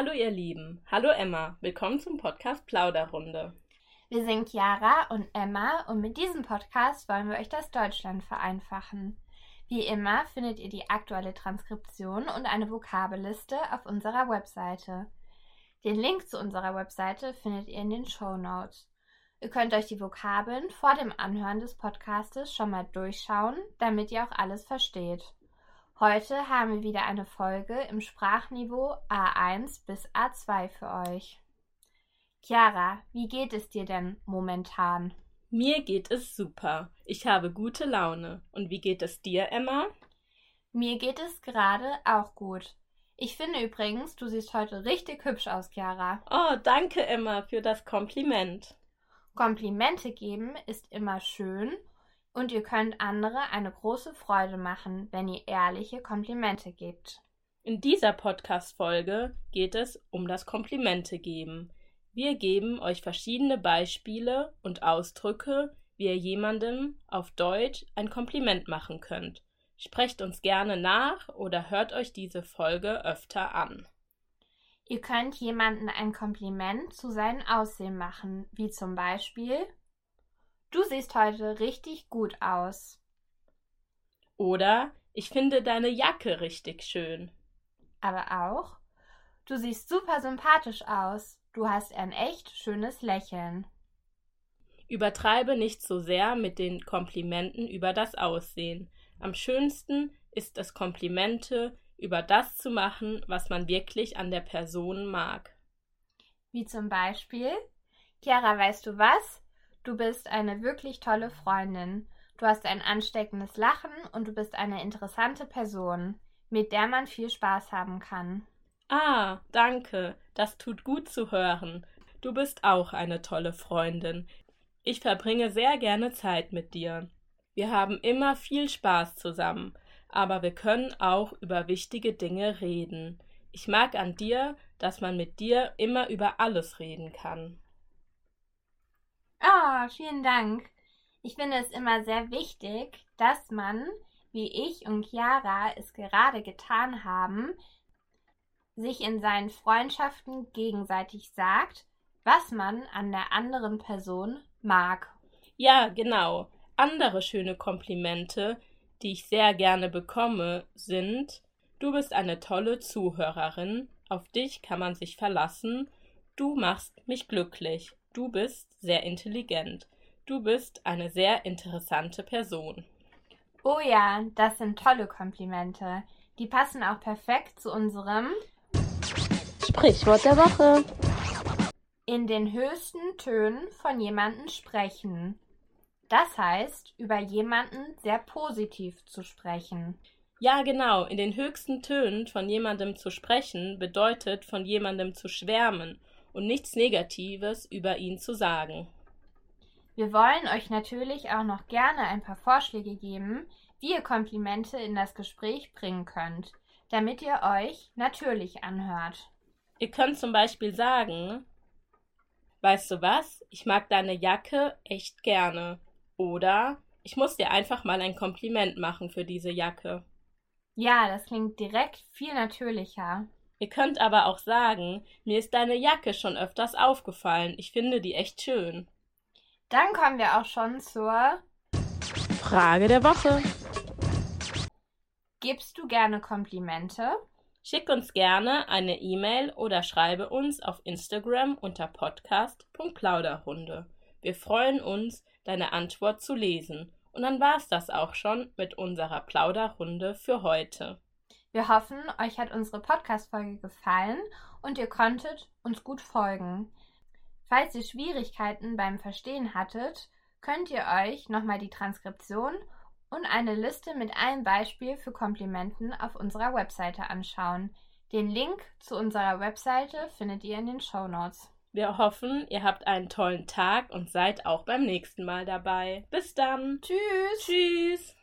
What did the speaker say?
Hallo ihr Lieben, hallo Emma, willkommen zum Podcast Plauderrunde. Wir sind Chiara und Emma und mit diesem Podcast wollen wir euch das Deutschland vereinfachen. Wie immer findet ihr die aktuelle Transkription und eine Vokabelliste auf unserer Webseite. Den Link zu unserer Webseite findet ihr in den Show Notes. Ihr könnt euch die Vokabeln vor dem Anhören des Podcastes schon mal durchschauen, damit ihr auch alles versteht. Heute haben wir wieder eine Folge im Sprachniveau A1 bis A2 für euch. Chiara, wie geht es dir denn momentan? Mir geht es super. Ich habe gute Laune. Und wie geht es dir, Emma? Mir geht es gerade auch gut. Ich finde übrigens, du siehst heute richtig hübsch aus, Chiara. Oh, danke, Emma, für das Kompliment. Komplimente geben ist immer schön und ihr könnt andere eine große Freude machen, wenn ihr ehrliche Komplimente gebt. In dieser Podcast-Folge geht es um das Komplimente geben. Wir geben euch verschiedene Beispiele und Ausdrücke, wie ihr jemandem auf Deutsch ein Kompliment machen könnt. Sprecht uns gerne nach oder hört euch diese Folge öfter an. Ihr könnt jemandem ein Kompliment zu seinem Aussehen machen, wie zum Beispiel Du siehst heute richtig gut aus. Oder ich finde deine Jacke richtig schön. Aber auch Du siehst super sympathisch aus. Du hast ein echt schönes Lächeln. Übertreibe nicht so sehr mit den Komplimenten über das Aussehen. Am schönsten ist es, Komplimente über das zu machen, was man wirklich an der Person mag. Wie zum Beispiel, Chiara, weißt du was? Du bist eine wirklich tolle Freundin. Du hast ein ansteckendes Lachen und du bist eine interessante Person, mit der man viel Spaß haben kann. Ah, danke. Das tut gut zu hören. Du bist auch eine tolle Freundin. Ich verbringe sehr gerne Zeit mit dir. Wir haben immer viel Spaß zusammen, aber wir können auch über wichtige Dinge reden. Ich mag an dir, dass man mit dir immer über alles reden kann. Ah, vielen Dank. Ich finde es immer sehr wichtig, dass man, wie ich und Chiara es gerade getan haben, sich in seinen Freundschaften gegenseitig sagt, was man an der anderen Person mag. Ja, genau. Andere schöne Komplimente, die ich sehr gerne bekomme, sind Du bist eine tolle Zuhörerin, auf dich kann man sich verlassen, du machst mich glücklich. Du bist sehr intelligent. Du bist eine sehr interessante Person. Oh ja, das sind tolle Komplimente. Die passen auch perfekt zu unserem Sprichwort der Woche. In den höchsten Tönen von jemandem sprechen. Das heißt, über jemanden sehr positiv zu sprechen. Ja, genau. In den höchsten Tönen von jemandem zu sprechen bedeutet, von jemandem zu schwärmen und nichts Negatives über ihn zu sagen. Wir wollen euch natürlich auch noch gerne ein paar Vorschläge geben, wie ihr Komplimente in das Gespräch bringen könnt, damit ihr euch natürlich anhört. Ihr könnt zum Beispiel sagen, weißt du was, ich mag deine Jacke echt gerne. Oder ich muss dir einfach mal ein Kompliment machen für diese Jacke. Ja, das klingt direkt viel natürlicher. Ihr könnt aber auch sagen, mir ist deine Jacke schon öfters aufgefallen. Ich finde die echt schön. Dann kommen wir auch schon zur Frage der Woche. Gibst du gerne Komplimente? Schick uns gerne eine E-Mail oder schreibe uns auf Instagram unter podcast.plauderhunde. Wir freuen uns, deine Antwort zu lesen. Und dann war's das auch schon mit unserer Plauderrunde für heute. Wir hoffen, euch hat unsere Podcast-Folge gefallen und ihr konntet uns gut folgen. Falls ihr Schwierigkeiten beim Verstehen hattet, könnt ihr euch nochmal die Transkription und eine Liste mit einem Beispiel für Komplimenten auf unserer Webseite anschauen. Den Link zu unserer Webseite findet ihr in den Show Notes. Wir hoffen, ihr habt einen tollen Tag und seid auch beim nächsten Mal dabei. Bis dann. Tschüss. Tschüss.